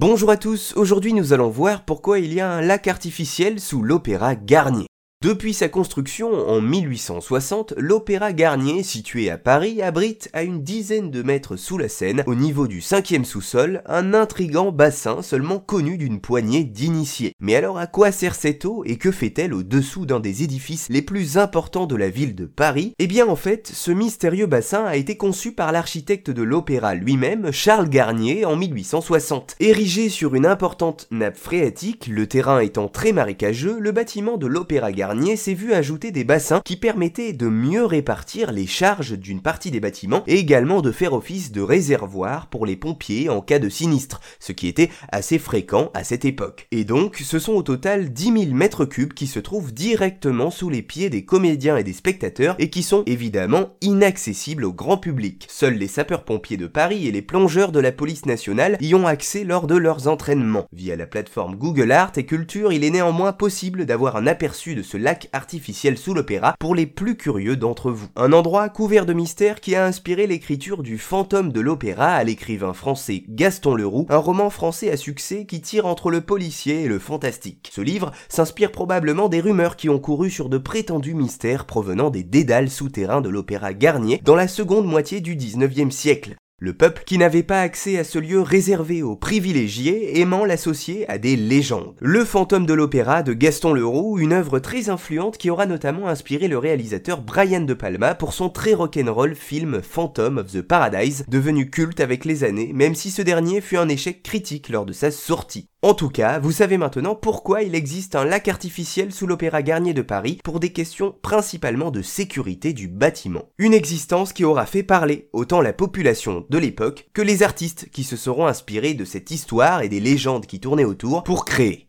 Bonjour à tous, aujourd'hui nous allons voir pourquoi il y a un lac artificiel sous l'Opéra Garnier. Depuis sa construction en 1860, l'Opéra Garnier, situé à Paris, abrite à une dizaine de mètres sous la Seine, au niveau du cinquième sous-sol, un intrigant bassin seulement connu d'une poignée d'initiés. Mais alors à quoi sert cette eau et que fait-elle au-dessous d'un des édifices les plus importants de la ville de Paris? Eh bien en fait, ce mystérieux bassin a été conçu par l'architecte de l'Opéra lui-même, Charles Garnier, en 1860. Érigé sur une importante nappe phréatique, le terrain étant très marécageux, le bâtiment de l'Opéra Garnier s'est vu ajouter des bassins qui permettaient de mieux répartir les charges d'une partie des bâtiments et également de faire office de réservoir pour les pompiers en cas de sinistre, ce qui était assez fréquent à cette époque. Et donc, ce sont au total 10 000 mètres cubes qui se trouvent directement sous les pieds des comédiens et des spectateurs et qui sont évidemment inaccessibles au grand public. Seuls les sapeurs-pompiers de Paris et les plongeurs de la police nationale y ont accès lors de leurs entraînements. Via la plateforme Google Art et Culture, il est néanmoins possible d'avoir un aperçu de ce lac artificiel sous l'opéra pour les plus curieux d'entre vous. Un endroit couvert de mystères qui a inspiré l'écriture du fantôme de l'opéra à l'écrivain français Gaston Leroux, un roman français à succès qui tire entre le policier et le fantastique. Ce livre s'inspire probablement des rumeurs qui ont couru sur de prétendus mystères provenant des dédales souterrains de l'opéra Garnier dans la seconde moitié du 19e siècle. Le peuple qui n'avait pas accès à ce lieu réservé aux privilégiés aimant l'associer à des légendes. Le fantôme de l'opéra de Gaston Leroux, une œuvre très influente qui aura notamment inspiré le réalisateur Brian De Palma pour son très rock'n'roll film Phantom of the Paradise, devenu culte avec les années, même si ce dernier fut un échec critique lors de sa sortie. En tout cas, vous savez maintenant pourquoi il existe un lac artificiel sous l'Opéra Garnier de Paris pour des questions principalement de sécurité du bâtiment. Une existence qui aura fait parler autant la population de l'époque que les artistes qui se seront inspirés de cette histoire et des légendes qui tournaient autour pour créer.